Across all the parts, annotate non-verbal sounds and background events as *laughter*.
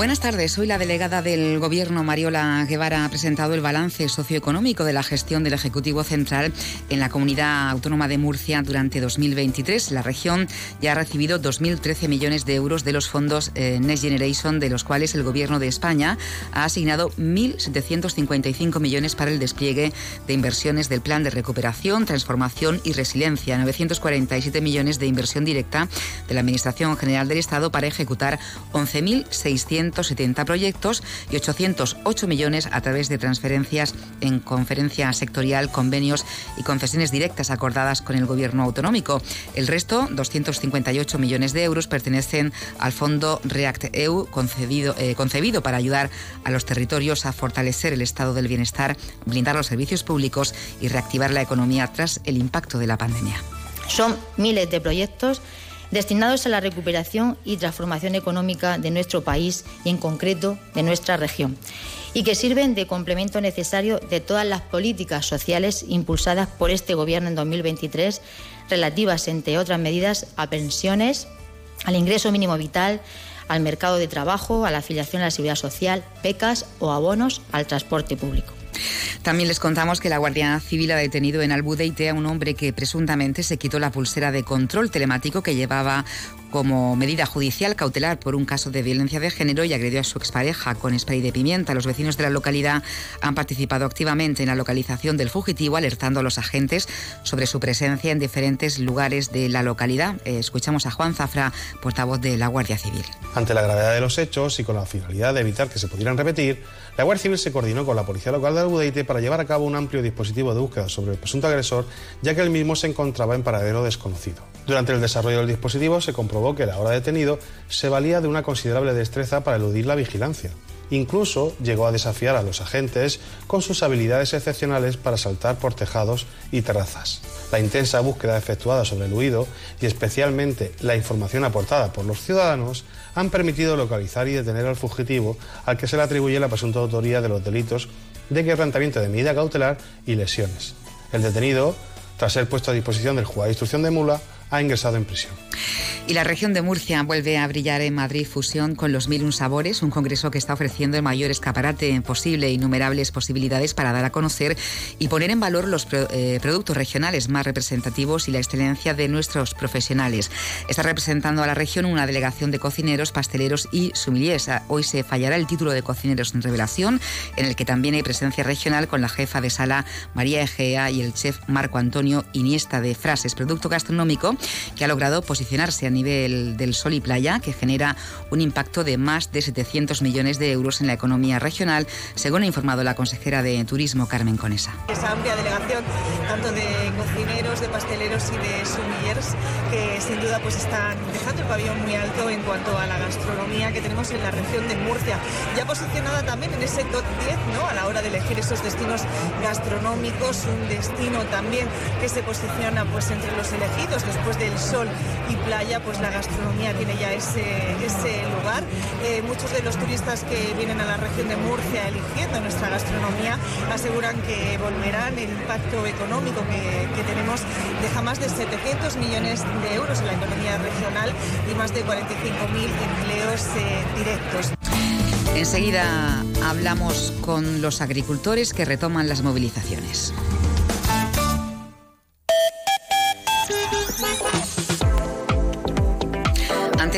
Buenas tardes. Hoy la delegada del Gobierno, Mariola Guevara, ha presentado el balance socioeconómico de la gestión del Ejecutivo Central en la Comunidad Autónoma de Murcia durante 2023. La región ya ha recibido 2.013 millones de euros de los fondos eh, Next Generation, de los cuales el Gobierno de España ha asignado 1.755 millones para el despliegue de inversiones del Plan de Recuperación, Transformación y Resiliencia, 947 millones de inversión directa de la Administración General del Estado para ejecutar 11.600 170 proyectos y 808 millones a través de transferencias en conferencia sectorial, convenios y concesiones directas acordadas con el Gobierno autonómico. El resto, 258 millones de euros, pertenecen al fondo REACT-EU, concebido, eh, concebido para ayudar a los territorios a fortalecer el estado del bienestar, blindar los servicios públicos y reactivar la economía tras el impacto de la pandemia. Son miles de proyectos destinados a la recuperación y transformación económica de nuestro país y en concreto de nuestra región, y que sirven de complemento necesario de todas las políticas sociales impulsadas por este Gobierno en 2023, relativas, entre otras medidas, a pensiones, al ingreso mínimo vital, al mercado de trabajo, a la afiliación a la seguridad social, becas o abonos al transporte público. También les contamos que la Guardia Civil ha detenido en Albudeite a un hombre que presuntamente se quitó la pulsera de control telemático que llevaba como medida judicial cautelar por un caso de violencia de género y agredió a su expareja con spray de pimienta. Los vecinos de la localidad han participado activamente en la localización del fugitivo, alertando a los agentes sobre su presencia en diferentes lugares de la localidad. Eh, escuchamos a Juan Zafra, portavoz de la Guardia Civil. Ante la gravedad de los hechos y con la finalidad de evitar que se pudieran repetir, la Guardia Civil se coordinó con la Policía Local de Albudeite para llevar a cabo un amplio dispositivo de búsqueda sobre el presunto agresor, ya que el mismo se encontraba en paradero desconocido. Durante el desarrollo del dispositivo se comprobó que el ahora detenido se valía de una considerable destreza para eludir la vigilancia. Incluso llegó a desafiar a los agentes con sus habilidades excepcionales para saltar por tejados y terrazas. La intensa búsqueda efectuada sobre el huido y especialmente la información aportada por los ciudadanos han permitido localizar y detener al fugitivo al que se le atribuye la presunta autoría de los delitos de quebrantamiento de medida cautelar y lesiones. El detenido, tras ser puesto a disposición del juzgado de instrucción de Mula, ha ingresado en prisión. Y la región de Murcia vuelve a brillar en Madrid Fusión con los Mil Un Sabores, un congreso que está ofreciendo el mayor escaparate posible innumerables posibilidades para dar a conocer y poner en valor los eh, productos regionales más representativos y la excelencia de nuestros profesionales. Está representando a la región una delegación de cocineros, pasteleros y sumiliers. Hoy se fallará el título de cocineros en revelación, en el que también hay presencia regional con la jefa de sala María Egea y el chef Marco Antonio Iniesta de Frases, producto gastronómico que ha logrado posicionarse a nivel del sol y playa, que genera un impacto de más de 700 millones de euros en la economía regional, según ha informado la consejera de Turismo, Carmen Conesa. Esa amplia delegación, tanto de cocineros, de pasteleros y de sommeliers, que sin duda pues están dejando el pabellón muy alto en cuanto a la gastronomía que tenemos en la región de Murcia. Ya posicionada también en ese top 10, ¿no? A la hora de elegir esos destinos gastronómicos, un destino también que se posiciona pues entre los elegidos después del sol y playa, pues la gastronomía tiene ya ese, ese lugar. Eh, muchos de los turistas que vienen a la región de Murcia eligiendo nuestra gastronomía aseguran que volverán. El impacto económico que, que tenemos deja más de 700 millones de euros en la economía regional y más de 45.000 empleos eh, directos. Enseguida hablamos con los agricultores que retoman las movilizaciones.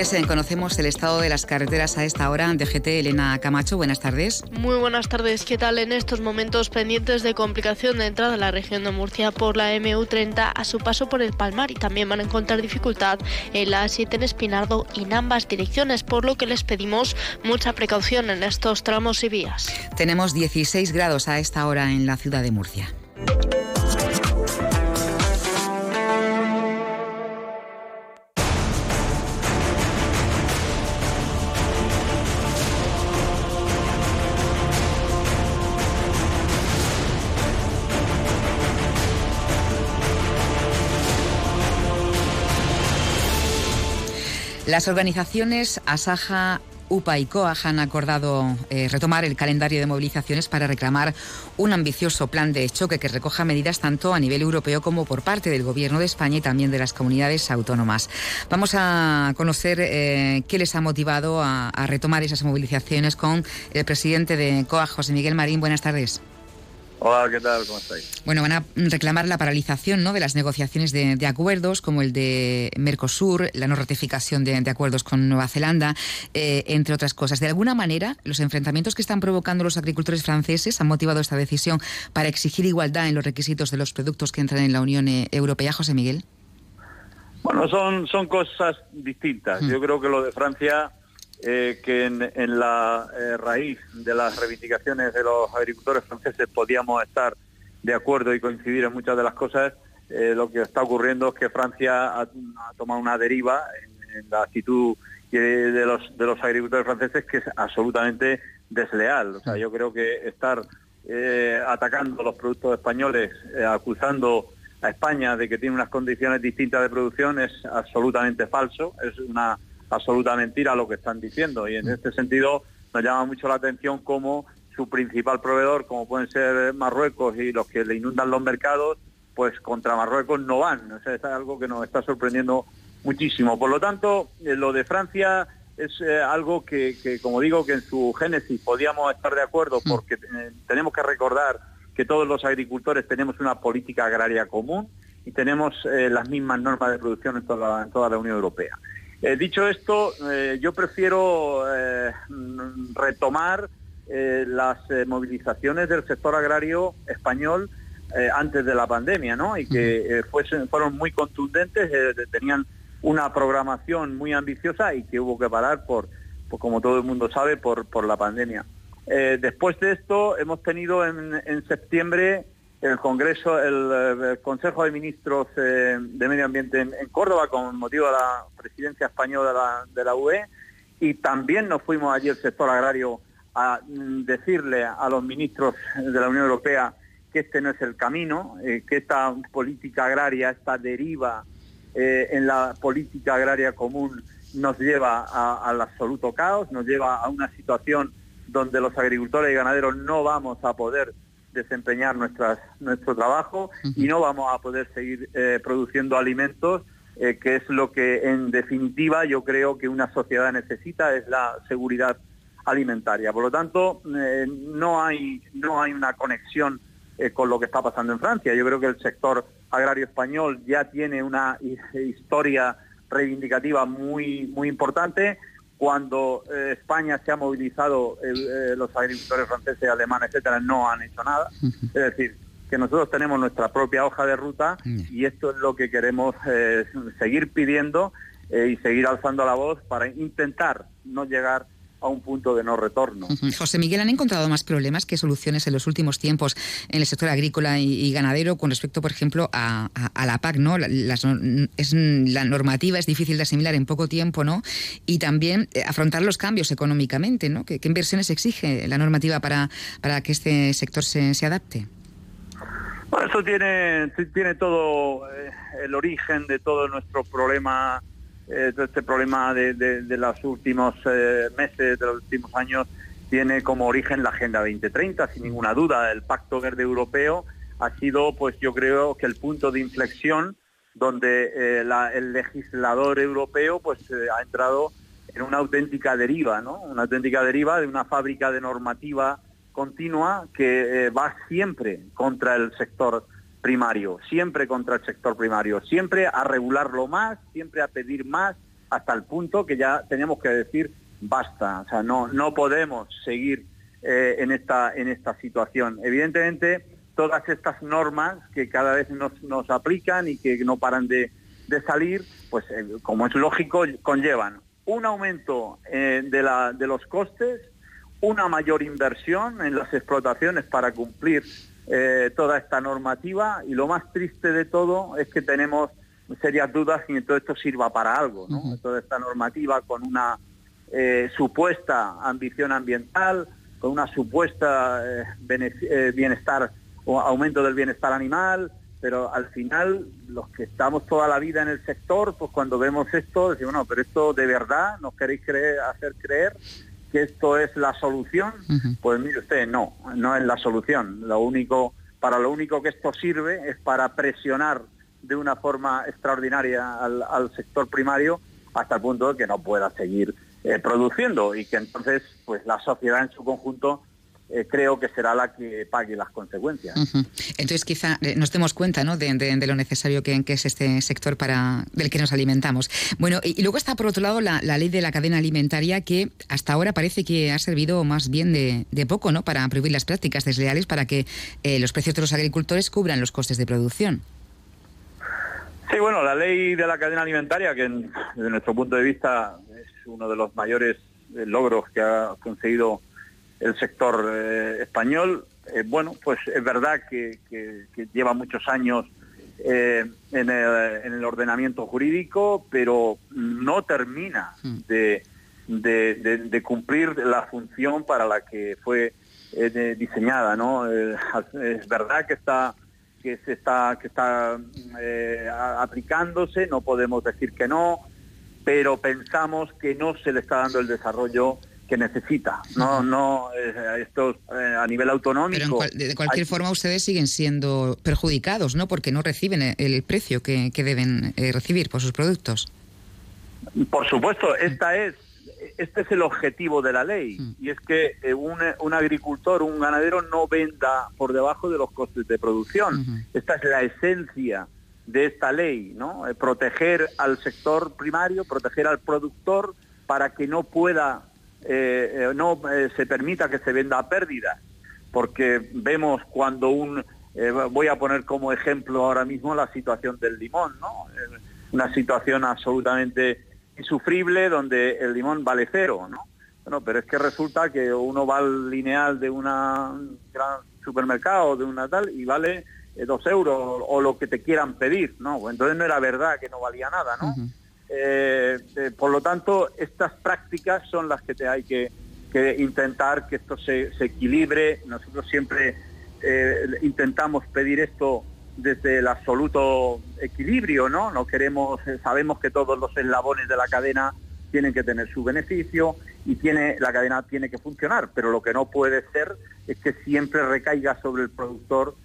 Eh, conocemos el estado de las carreteras a esta hora. DGT Elena Camacho, buenas tardes. Muy buenas tardes. ¿Qué tal en estos momentos pendientes de complicación de entrada a la región de Murcia por la MU30 a su paso por el Palmar y también van a encontrar dificultad en la A7 en Espinardo en ambas direcciones, por lo que les pedimos mucha precaución en estos tramos y vías. Tenemos 16 grados a esta hora en la ciudad de Murcia. Las organizaciones Asaja, UPA y COAJ han acordado eh, retomar el calendario de movilizaciones para reclamar un ambicioso plan de choque que recoja medidas tanto a nivel europeo como por parte del Gobierno de España y también de las comunidades autónomas. Vamos a conocer eh, qué les ha motivado a, retomar esas movilizaciones con el presidente de COAJ, José Miguel Marín. Buenas tardes. Hola, ¿qué tal? ¿Cómo estáis? Bueno, van a reclamar la paralización ¿no? de las negociaciones de, acuerdos, como el de Mercosur, la no ratificación de, acuerdos con Nueva Zelanda, eh, entre otras cosas. De alguna manera, los enfrentamientos que están provocando los agricultores franceses han motivado esta decisión para exigir igualdad en los requisitos de los productos que entran en la Unión eh, Europea. José Miguel. Bueno, son, son cosas distintas. Mm. Yo creo que lo de Francia eh, que en, la eh, raíz de las reivindicaciones de los agricultores franceses podíamos estar de acuerdo y coincidir en muchas de las cosas, eh, lo que está ocurriendo es que Francia ha, tomado una deriva en, la actitud de los, de los agricultores franceses que es absolutamente desleal. O sea, yo creo que estar atacando los productos españoles, acusando a España de que tiene unas condiciones distintas de producción es absolutamente falso, es una absoluta mentira lo que están diciendo y en este sentido nos llama mucho la atención cómo su principal proveedor, como pueden ser Marruecos y los que le inundan los mercados, pues contra Marruecos no van. O sea, es algo que nos está sorprendiendo muchísimo. Por lo tanto, eh, lo de Francia es eh, algo que, como digo, que en su génesis podíamos estar de acuerdo mm. porque eh, tenemos que recordar que todos los agricultores tenemos una política agraria común y tenemos las mismas normas de producción en toda la Unión Europea. Eh, dicho esto, eh, yo prefiero eh, retomar las movilizaciones del sector agrario español antes de la pandemia, ¿no? Y que fueron muy contundentes, tenían una programación muy ambiciosa y que hubo que parar por, como todo el mundo sabe, por, por la pandemia. después de esto, hemos tenido en, en septiembre el Congreso, el, Consejo de Ministros eh, de Medio Ambiente en, Córdoba con motivo de la presidencia española de la, UE. Y también nos fuimos allí el sector agrario a mm, decirle a los ministros de la Unión Europea que este no es el camino, eh, que esta política agraria, esta deriva eh, en la política agraria común nos lleva al absoluto caos, nos lleva a una situación donde los agricultores y ganaderos no vamos a poder desempeñar nuestras, nuestro trabajo y no vamos a poder seguir eh, produciendo alimentos, eh, que es lo que en definitiva yo creo que una sociedad necesita, es la seguridad alimentaria. Por lo tanto, eh, no, hay, no hay una conexión con lo que está pasando en Francia. Yo creo que el sector agrario español ya tiene una historia reivindicativa muy, muy importante cuando eh, España se ha movilizado, eh, los agricultores franceses, alemanes, etcétera, no han hecho nada. Es decir, que nosotros tenemos nuestra propia hoja de ruta y esto es lo que queremos eh, seguir pidiendo y seguir alzando la voz para intentar no llegar a un punto de no retorno. José Miguel, ¿han encontrado más problemas que soluciones en los últimos tiempos en el sector agrícola y, ganadero con respecto, por ejemplo, a, la PAC? ¿no? La, es, la normativa es difícil de asimilar en poco tiempo, ¿no? Y también eh, afrontar los cambios económicamente, ¿no? ¿Qué, inversiones exige la normativa para, para que este sector se, se adapte? Bueno, eso tiene, tiene todo eh, el origen de todo nuestro problema eh, este problema de, los últimos eh, meses, de los últimos años, tiene como origen la Agenda 2030, sin ninguna duda. El Pacto Verde Europeo ha sido, pues yo creo que el punto de inflexión donde eh, el legislador europeo pues ha entrado en una auténtica deriva, ¿no? Una auténtica deriva de una fábrica de normativa continua que va siempre contra el sector primario, siempre contra el sector primario, siempre a regularlo más, siempre a pedir más, hasta el punto que ya tenemos que decir basta, o sea, no, no podemos seguir eh, en, esta, en esta situación. Evidentemente, todas estas normas que cada vez nos, nos aplican y que no paran de, salir, pues eh, como es lógico, conllevan un aumento eh, de, la, de los costes, una mayor inversión en las explotaciones para cumplir eh, toda esta normativa y lo más triste de todo es que tenemos serias dudas si todo esto sirva para algo, Toda esta normativa con una eh, supuesta ambición ambiental, con una supuesta eh, bienestar o aumento del bienestar animal, pero al final los que estamos toda la vida en el sector, pues cuando vemos esto decimos, no, pero esto de verdad nos queréis creer, hacer creer que esto es la solución, pues mire usted, no, no es la solución. Lo único, para lo único que esto sirve es para presionar de una forma extraordinaria al, sector primario hasta el punto de que no pueda seguir eh, produciendo y que entonces pues la sociedad en su conjunto eh, creo que será la que pague las consecuencias. Entonces quizá eh, nos demos cuenta ¿no? de, lo necesario que, es este sector para del que nos alimentamos. Bueno, y, luego está por otro lado la, ley de la cadena alimentaria que hasta ahora parece que ha servido más bien de, poco ¿no? para prohibir las prácticas desleales para que eh, los precios de los agricultores cubran los costes de producción. Sí, bueno, la ley de la cadena alimentaria, que desde nuestro punto de vista es uno de los mayores logros que ha conseguido el sector eh, español. Eh, bueno, pues es verdad que, lleva muchos años eh, en, el, ordenamiento jurídico, pero no termina hmm. de, cumplir la función para la que fue diseñada. ¿no? es verdad que está que se está que está aplicándose, no podemos decir que no, pero pensamos que no se le está dando el desarrollo que necesita. No, no, eh, esto eh, a nivel autonómico. Pero de cualquier forma ustedes siguen siendo perjudicados, ¿no? Porque no reciben el precio que, deben eh, recibir por sus productos. Por supuesto, esta es, este es el objetivo de la ley mm. y es que un, un, agricultor, un ganadero no venda por debajo de los costes de producción. Esta es la esencia de esta ley, ¿no? proteger al sector primario, proteger al productor para que no pueda eh, eh, no eh, se permita que se venda a pérdida, porque vemos cuando un, voy a poner como ejemplo ahora mismo la situación del limón, ¿no? una situación absolutamente insufrible donde el limón vale cero, ¿no? Bueno, pero es que resulta que uno va al lineal de un gran supermercado, de una tal, y vale dos euros o lo que te quieran pedir, ¿no? Entonces no era verdad que no valía nada, ¿no? Eh, eh, por lo tanto, estas prácticas son las que te hay que, intentar que esto se, equilibre. Nosotros siempre eh, intentamos pedir esto desde el absoluto equilibrio, ¿no? No queremos, sabemos que todos los eslabones de la cadena tienen que tener su beneficio y tiene, la cadena tiene que funcionar, pero lo que no puede ser es que siempre recaiga sobre el productor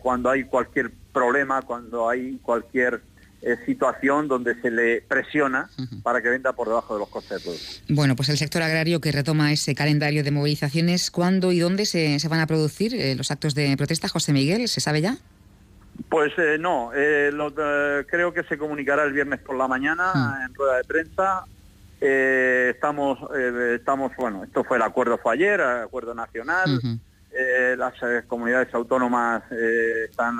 cuando hay cualquier problema, cuando hay cualquier eh, situación donde se le presiona para que venda por debajo de los costes de producción. Bueno, pues el sector agrario que retoma ese calendario de movilizaciones, ¿cuándo y dónde se, van a producir eh, los actos de protesta, José Miguel? ¿Se sabe ya? Pues eh, no, creo que se comunicará el viernes por la mañana en rueda de prensa. estamos, estamos, bueno, esto fue el acuerdo fue ayer, el acuerdo nacional. las comunidades autónomas están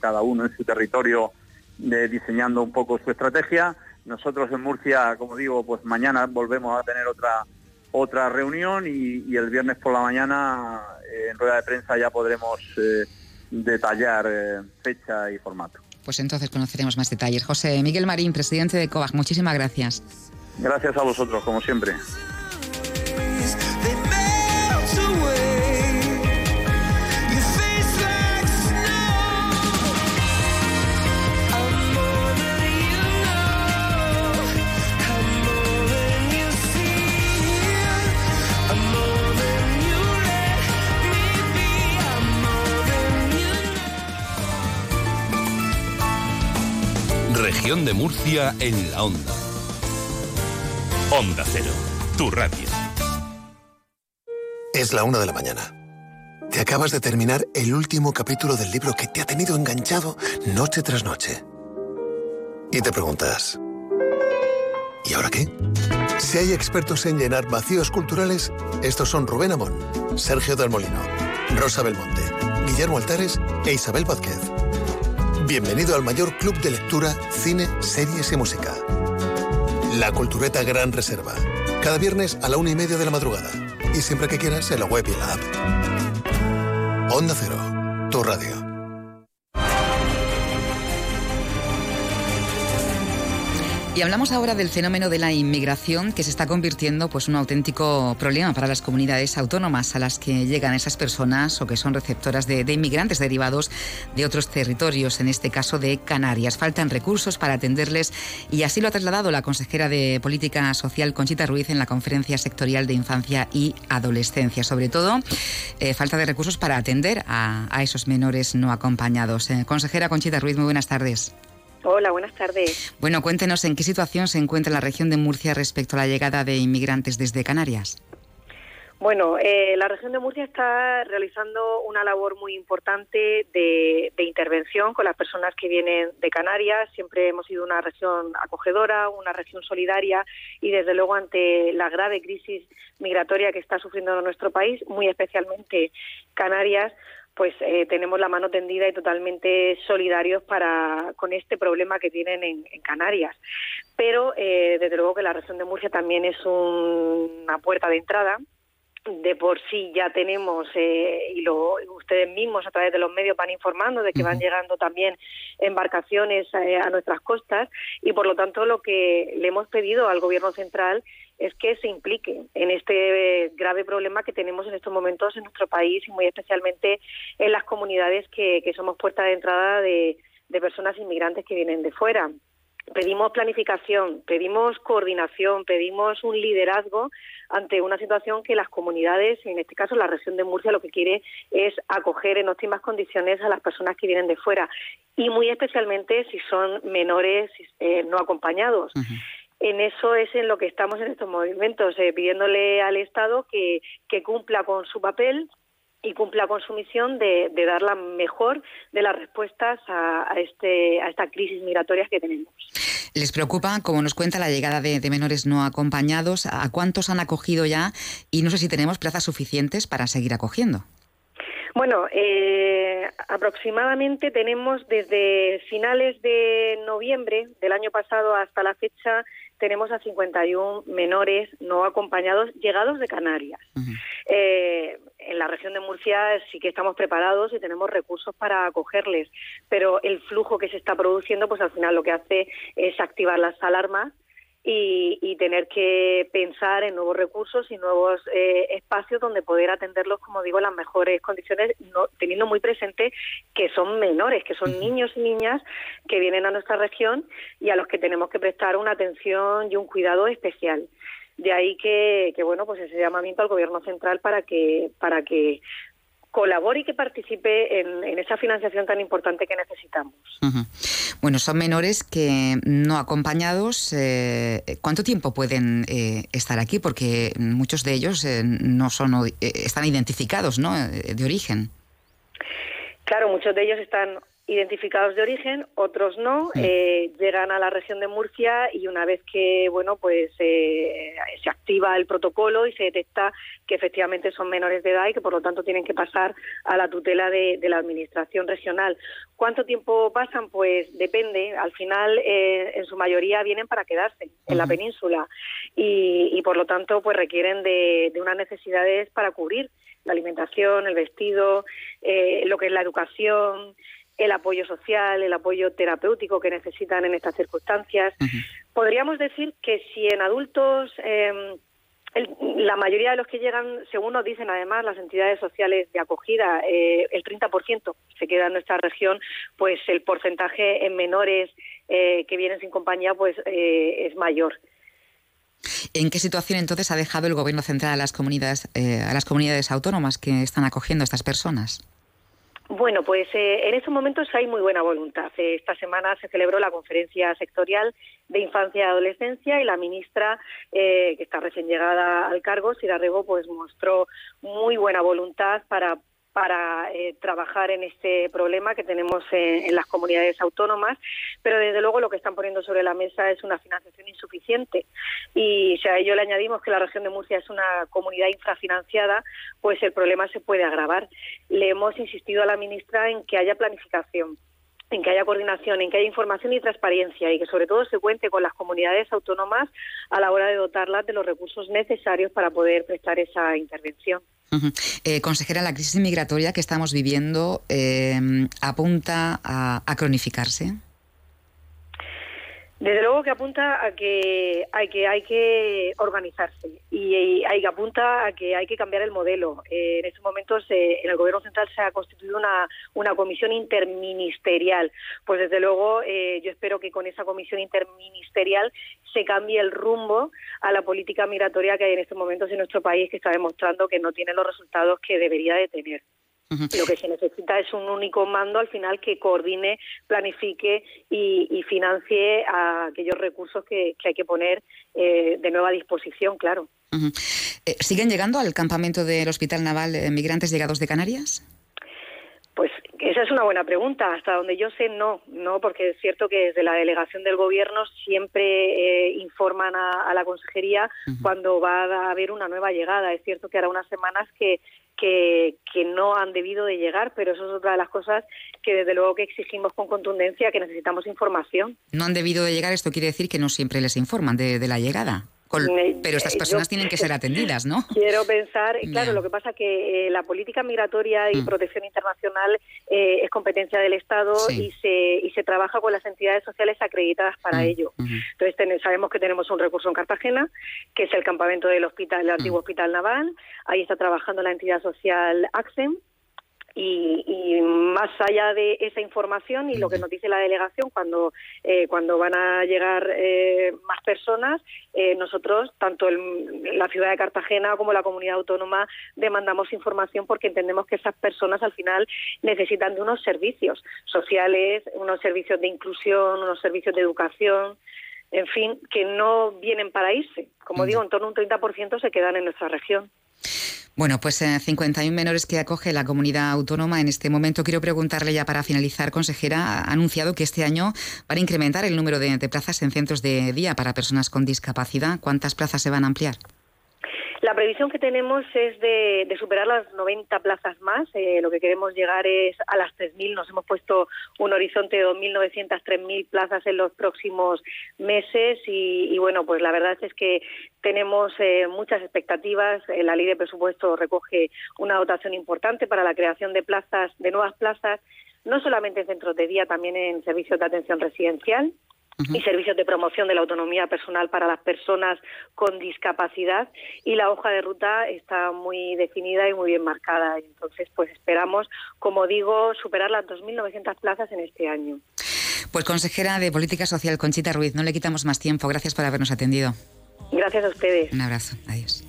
cada uno en su territorio de diseñando un poco su estrategia. Nosotros en Murcia, como digo, pues mañana volvemos a tener otra otra reunión y, el viernes por la mañana eh, en rueda de prensa ya podremos eh, detallar eh, fecha y formato. Pues entonces conoceremos más detalles. José Miguel Marín, presidente de COVAG, muchísimas gracias. Gracias a vosotros, como siempre. Región de Murcia en la onda. Onda Cero, tu radio. Es la una de la mañana. Te acabas de terminar el último capítulo del libro que te ha tenido enganchado noche tras noche. Y te preguntas, ¿y ahora qué? Si hay expertos en llenar vacíos culturales, estos son Rubén Amón, Sergio del Molino, Rosa Belmonte, Guillermo Altares e Isabel Vázquez. Bienvenido al mayor club de lectura, cine, series y música. La Cultureta Gran Reserva. Cada viernes a la una y media de la madrugada. Y siempre que quieras en la web y en la app. Onda Cero, tu radio. Y hablamos ahora del fenómeno de la inmigración que se está convirtiendo pues un auténtico problema para las comunidades autónomas a las que llegan esas personas o que son receptoras de, inmigrantes derivados de otros territorios, en este caso de Canarias. Faltan recursos para atenderles y así lo ha trasladado la consejera de Política Social Conchita Ruiz en la conferencia sectorial de infancia y adolescencia. Sobre todo, eh, falta de recursos para atender a, esos menores no acompañados. Eh, consejera Conchita Ruiz, muy buenas tardes. Hola, buenas tardes. Bueno, cuéntenos en qué situación se encuentra la región de Murcia respecto a la llegada de inmigrantes desde Canarias. Bueno, eh, la región de Murcia está realizando una labor muy importante de, intervención con las personas que vienen de Canarias. Siempre hemos sido una región acogedora, una región solidaria y, desde luego, ante la grave crisis migratoria que está sufriendo nuestro país, muy especialmente Canarias, pues eh, tenemos la mano tendida y totalmente solidarios para con este problema que tienen en, Canarias. Pero eh, desde luego que la región de Murcia también es una puerta de entrada. De por sí ya tenemos, eh, y lo, ustedes mismos a través de los medios van informando de que van llegando también embarcaciones a nuestras costas. Y por lo tanto lo que le hemos pedido al Gobierno central es que se implique en este grave problema que tenemos en estos momentos en nuestro país y muy especialmente en las comunidades que, somos puerta de entrada de, personas inmigrantes que vienen de fuera. Pedimos planificación, pedimos coordinación, pedimos un liderazgo ante una situación que las comunidades, en este caso la región de Murcia, lo que quiere es acoger en óptimas condiciones a las personas que vienen de fuera y muy especialmente si son menores eh, no acompañados en eso es en lo que estamos en estos movimientos, eh, pidiéndole al Estado que, cumpla con su papel y cumpla con su misión de, dar la mejor de las respuestas a, este, a esta crisis migratoria que tenemos. ¿Les preocupa, como nos cuenta, la llegada de, menores no acompañados? ¿A cuántos han acogido ya? Y no sé si tenemos plazas suficientes para seguir acogiendo. Bueno, eh, aproximadamente tenemos desde finales de noviembre del año pasado hasta la fecha tenemos a 51 menores no acompañados llegados de Canarias. Eh, en la región de Murcia sí que estamos preparados y tenemos recursos para acogerles, pero el flujo que se está produciendo, pues al final lo que hace es activar las alarmas y, tener que pensar en nuevos recursos y nuevos eh, espacios donde poder atenderlos, como digo, en las mejores condiciones, teniendo muy presente que son menores, que son niños y niñas que vienen a nuestra región y a los que tenemos que prestar una atención y un cuidado especial. De ahí que, que bueno, pues ese llamamiento al Gobierno central para que para que colabore y que participe en, esa financiación tan importante que necesitamos. Bueno, son menores que no acompañados. Eh, ¿Cuánto tiempo pueden eh, estar aquí? Porque muchos de ellos eh, no son están identificados, ¿no? De origen. Claro, muchos de ellos están identificados de origen, otros no, eh, llegan a la región de Murcia y una vez que bueno pues eh, se activa el protocolo y se detecta que efectivamente son menores de edad y que por lo tanto tienen que pasar a la tutela de, la administración regional. ¿Cuánto tiempo pasan? Pues depende. Al final, eh, en su mayoría vienen para quedarse en la península y, por lo tanto pues requieren de, de unas necesidades para cubrir la alimentación, el vestido, lo que es la educación, el apoyo social, el apoyo terapéutico que necesitan en estas circunstancias. Podríamos decir que si en adultos em, la mayoría de los que llegan, según nos dicen además las entidades sociales de acogida, eh, el 30% se queda en nuestra región, pues el porcentaje en menores eh, que vienen sin compañía pues eh, es mayor. ¿En qué situación entonces ha dejado el Gobierno central a las comunidades, a las comunidades autónomas que están acogiendo a estas personas? Bueno, pues eh, en estos momentos hay muy buena voluntad. Eh, esta semana se celebró la conferencia sectorial de infancia y adolescencia y la ministra, eh, que está recién llegada al cargo, Sira Rego, pues mostró muy buena voluntad para para eh, trabajar en este problema que tenemos en, las comunidades autónomas, pero desde luego lo que están poniendo sobre la mesa es una financiación insuficiente. Y si a ello le añadimos que la región de Murcia es una comunidad infrafinanciada, pues el problema se puede agravar. Le hemos insistido a la ministra en que haya planificación en que haya coordinación, en que haya información y transparencia y que sobre todo se cuente con las comunidades autónomas a la hora de dotarlas de los recursos necesarios para poder prestar esa intervención. Eh, consejera, la crisis migratoria que estamos viviendo eh, apunta a, cronificarse. Desde luego que apunta a que hay que, hay que organizarse y, hay que apunta a que hay que cambiar el modelo. Eh, en estos momentos eh, en el Gobierno Central se ha constituido una, una comisión interministerial. Pues desde luego eh, yo espero que con esa comisión interministerial se cambie el rumbo a la política migratoria que hay en estos momentos en nuestro país que está demostrando que no tiene los resultados que debería de tener. Lo que se necesita es un único mando al final que coordine, planifique y, financie a aquellos recursos que, hay que poner eh, de nueva disposición, claro. Eh, ¿Siguen llegando al campamento del Hospital Naval eh, migrantes llegados de Canarias? Pues esa es una buena pregunta. Hasta donde yo sé, no, no, porque es cierto que desde la delegación del gobierno siempre informan a, la consejería cuando va a haber una nueva llegada. Es cierto que hará unas semanas que que, que, no han debido de llegar, pero eso es otra de las cosas que desde luego que exigimos con contundencia, que necesitamos información. No han debido de llegar, esto quiere decir que no siempre les informan de, de la llegada. Pero estas personas tienen que ser atendidas, ¿no? *laughs* Quiero pensar, claro, lo que pasa que eh, la política migratoria y mm. protección internacional eh, es competencia del Estado y, se, y se trabaja con las entidades sociales acreditadas para mm. ello. Entonces sabemos que tenemos un recurso en Cartagena, que es el campamento del hospital, el antiguo mm. hospital naval. Ahí está trabajando la entidad social AXEM y, más allá de esa información y lo que nos dice la delegación cuando eh, cuando van a llegar eh, más personas eh, nosotros tanto en la ciudad de Cartagena como la comunidad autónoma demandamos información porque entendemos que esas personas al final necesitan de unos servicios sociales unos servicios de inclusión unos servicios de educación en fin que no vienen para irse. Como digo en torno a un 30% se quedan en nuestra región bueno, pues 51 eh, menores que acoge la comunidad autónoma en este momento. Quiero preguntarle ya para finalizar, consejera, ha anunciado que este año van a incrementar el número de plazas en centros de día para personas con discapacidad. ¿Cuántas plazas se van a ampliar? La previsión que tenemos es de, superar las 90 plazas más. Eh, lo que queremos llegar es a las 3.000. Nos hemos puesto un horizonte de 2.900, 3.000 plazas en los próximos meses y, bueno, pues la verdad es que tenemos eh, muchas expectativas. Eh, la ley de presupuesto recoge una dotación importante para la creación de plazas, de nuevas plazas, no solamente en centros de día, también en servicios de atención residencial y servicios de promoción de la autonomía personal para las personas con discapacidad y la hoja de ruta está muy definida y muy bien marcada. Entonces, pues esperamos, como digo, superar las 2.900 plazas en este año. Pues consejera de Política Social, Conchita Ruiz, no le quitamos más tiempo. Gracias por habernos atendido. Gracias a ustedes. Un abrazo. Adiós.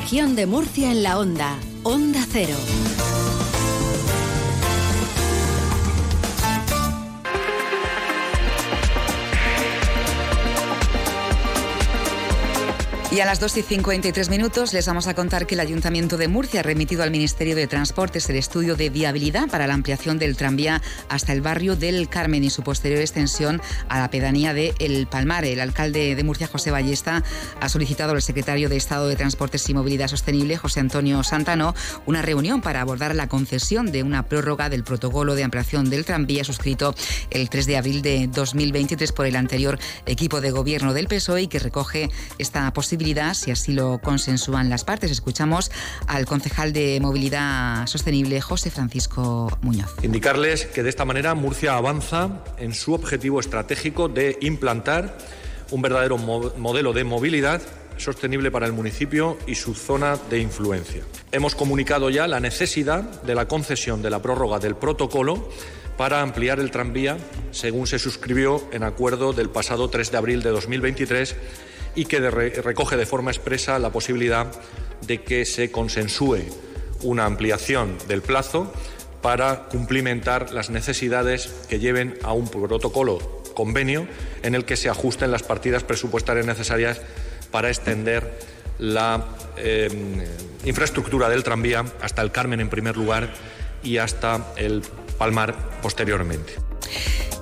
Región de Murcia en la onda. Onda Cero. Y a las 2 y 53 minutos les vamos a contar que el Ayuntamiento de Murcia ha remitido al Ministerio de Transportes el estudio de viabilidad para la ampliación del tranvía hasta el barrio del Carmen y su posterior extensión a la pedanía de El Palmar. El alcalde de Murcia, José Ballesta, ha solicitado al secretario de Estado de Transportes y Movilidad Sostenible, José Antonio Santano, una reunión para abordar la concesión de una prórroga del protocolo de ampliación del tranvía suscrito el 3 de abril de 2023 por el anterior equipo de gobierno del PSOE y que recoge esta posibilidad si así lo consensúan las partes. Escuchamos al concejal de Movilidad Sostenible, José Francisco Muñoz. Indicarles que de esta manera Murcia avanza en su objetivo estratégico de implantar un verdadero modelo de movilidad sostenible para el municipio y su zona de influencia. Hemos comunicado ya la necesidad de la concesión de la prórroga del protocolo para ampliar el tranvía, según se suscribió en acuerdo del pasado 3 de abril de 2023 y que recoge de forma expresa la posibilidad de que se consensúe una ampliación del plazo para cumplimentar las necesidades que lleven a un protocolo convenio en el que se ajusten las partidas presupuestarias necesarias para extender la em, infraestructura del tranvía hasta el Carmen en primer lugar y hasta el Palmar posteriormente.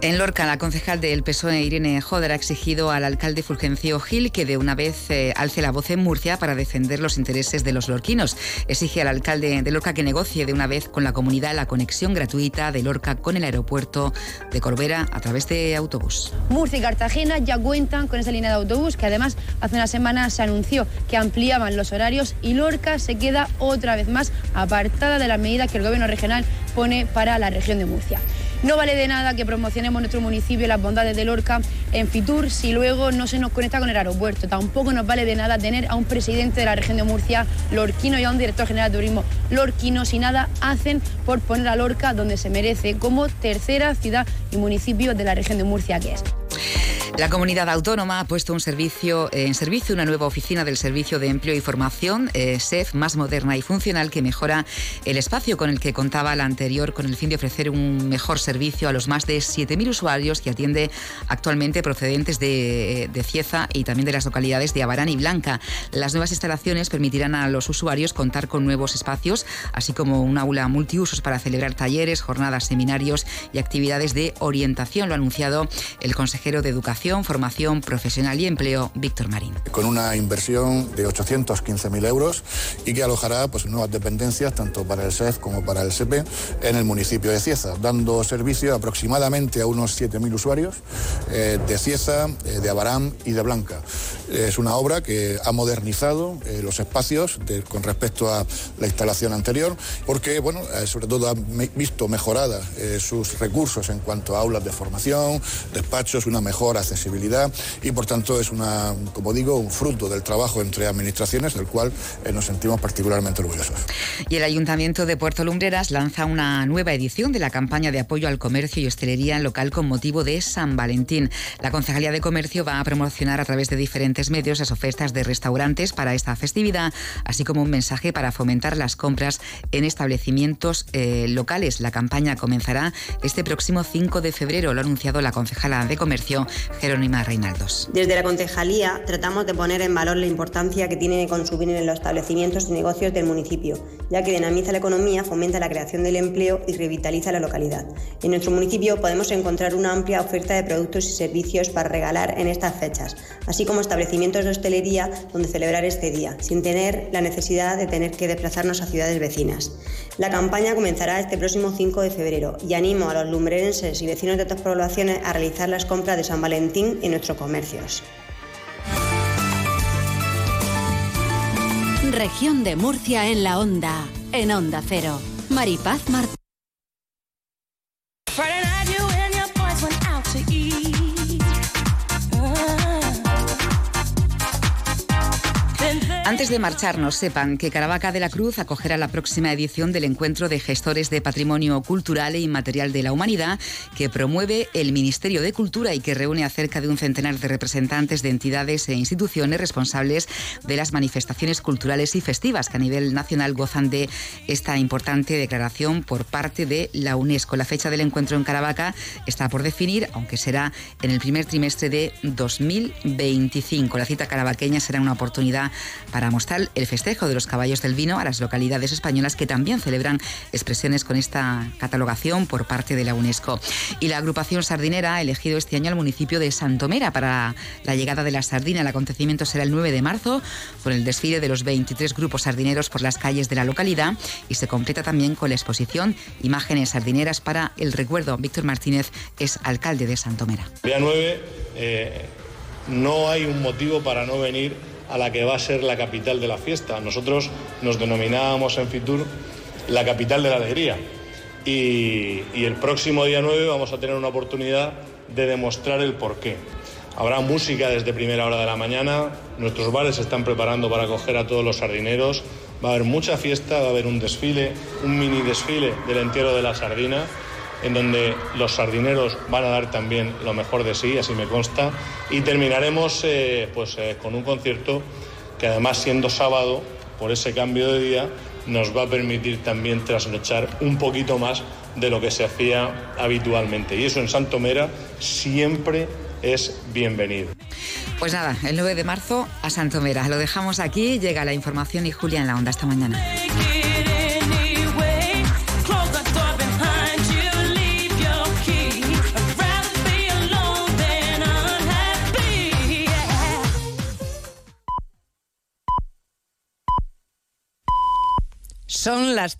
En Lorca, la concejal del PSOE, Irene Joder, ha exigido al alcalde Fulgencio Gil que de una vez eh, alce la voz en Murcia para defender los intereses de los lorquinos. Exige al alcalde de Lorca que negocie de una vez con la comunidad la conexión gratuita de Lorca con el aeropuerto de Corbera a través de autobús. Murcia y Cartagena ya cuentan con esa línea de autobús que además hace una semana se anunció que ampliaban los horarios y Lorca se queda otra vez más apartada de las medidas que el gobierno regional pone para la región de Murcia. No vale de nada que promocionemos nuestro municipio y las bondades de Lorca en Fitur si luego no se nos conecta con el aeropuerto. Tampoco nos vale de nada tener a un presidente de la región de Murcia lorquino y a un director general de turismo lorquino si nada hacen por poner a Lorca donde se merece como tercera ciudad y municipio de la región de Murcia que es. La comunidad autónoma ha puesto servicio, en servicio una nueva oficina del Servicio de Empleo y Formación, eh, SEF, más moderna y funcional, que mejora el espacio con el que contaba la anterior con el fin de ofrecer un mejor servicio a los más de 7.000 usuarios que atiende actualmente procedentes de, de, Cieza y también de las localidades de Abarán y Blanca. Las nuevas instalaciones permitirán a los usuarios contar con nuevos espacios, así como un aula multiusos para celebrar talleres, jornadas, seminarios y actividades de orientación. Lo ha anunciado el consejero de Educación Formación Profesional y Empleo, Víctor Marín. Con una inversión de 815.000 euros y que alojará pues, nuevas dependencias tanto para el SEF como para el SEPE en el municipio de Cieza, dando servicio aproximadamente a unos 7.000 usuarios eh, de Cieza, eh, de Abarán y de Blanca. Es una obra que ha modernizado eh, los espacios con respecto a la instalación anterior, porque, bueno, sobre todo ha visto mejoradas sus recursos en cuanto a aulas de formación, despachos, una mejor accesibilidad y, por tanto, es una, como digo, un fruto del trabajo entre administraciones, del cual nos sentimos particularmente orgullosos. Y el Ayuntamiento de Puerto Lumbreras lanza una nueva edición de la campaña de apoyo al comercio y hostelería local con motivo de San Valentín. La Concejalía de Comercio va a promocionar a través de diferentes medios las ofertas de restaurantes para esta festividad, así como un mensaje para fomentar las compras en establecimientos eh, locales. La campaña comenzará este próximo 5 de febrero, lo ha anunciado la concejala de Comercio, Jerónima Reinaldos. Desde la concejalía tratamos de poner en valor la importancia que tiene consumir en los establecimientos y negocios del municipio, ya que dinamiza la economía, fomenta la creación del empleo y revitaliza la localidad. En nuestro municipio podemos encontrar una amplia oferta de productos y servicios para regalar en estas fechas, así como establecimientos de hostelería donde celebrar este día, sin tener la necesidad de tener que desplazarnos a ciudades vecinas. La campaña comenzará este próximo 5 de febrero y animo a los lumbrerenses y vecinos de otras poblaciones a realizar las compras de San Valentín en nuestros comercios. Región de Murcia en la onda, en Onda Cero. Maripaz Martínez. Antes de marcharnos, sepan que Caravaca de la Cruz acogerá la próxima edición del Encuentro de Gestores de Patrimonio Cultural e Inmaterial de la Humanidad que promueve el Ministerio de Cultura y que reúne a cerca de un centenar de representantes de entidades e instituciones responsables de las manifestaciones culturales y festivas que a nivel nacional gozan de esta importante declaración por parte de la UNESCO. La fecha del encuentro en Caravaca está por definir, aunque será en el primer trimestre de 2025. La cita caravaqueña será una oportunidad para para mostrar el festejo de los caballos del vino a las localidades españolas que también celebran expresiones con esta catalogación por parte de la UNESCO. Y la agrupación sardinera ha elegido este año al municipio de Santomera para la llegada de la sardina. El acontecimiento será el 9 de marzo con el desfile de los 23 grupos sardineros por las calles de la localidad y se completa también con la exposición Imágenes sardineras para el recuerdo. Víctor Martínez es alcalde de Santomera. Día 9, eh, no hay un motivo para no venir a la que va a ser la capital de la fiesta. Nosotros nos denominábamos en Fitur la capital de la alegría. Y, el próximo día 9 vamos a tener una oportunidad de demostrar el porqué. Habrá música desde primera hora de la mañana, nuestros bares se están preparando para acoger a todos los sardineros, va a haber mucha fiesta, va a haber un desfile, un mini desfile del entierro de la sardina en donde los sardineros van a dar también lo mejor de sí, así me consta, y terminaremos eh, pues, eh, con un concierto que además siendo sábado, por ese cambio de día, nos va a permitir también trasnochar un poquito más de lo que se hacía habitualmente. Y eso en Santomera siempre es bienvenido. Pues nada, el 9 de marzo a Santomera. Lo dejamos aquí, llega la información y Julia en la onda esta mañana. Son las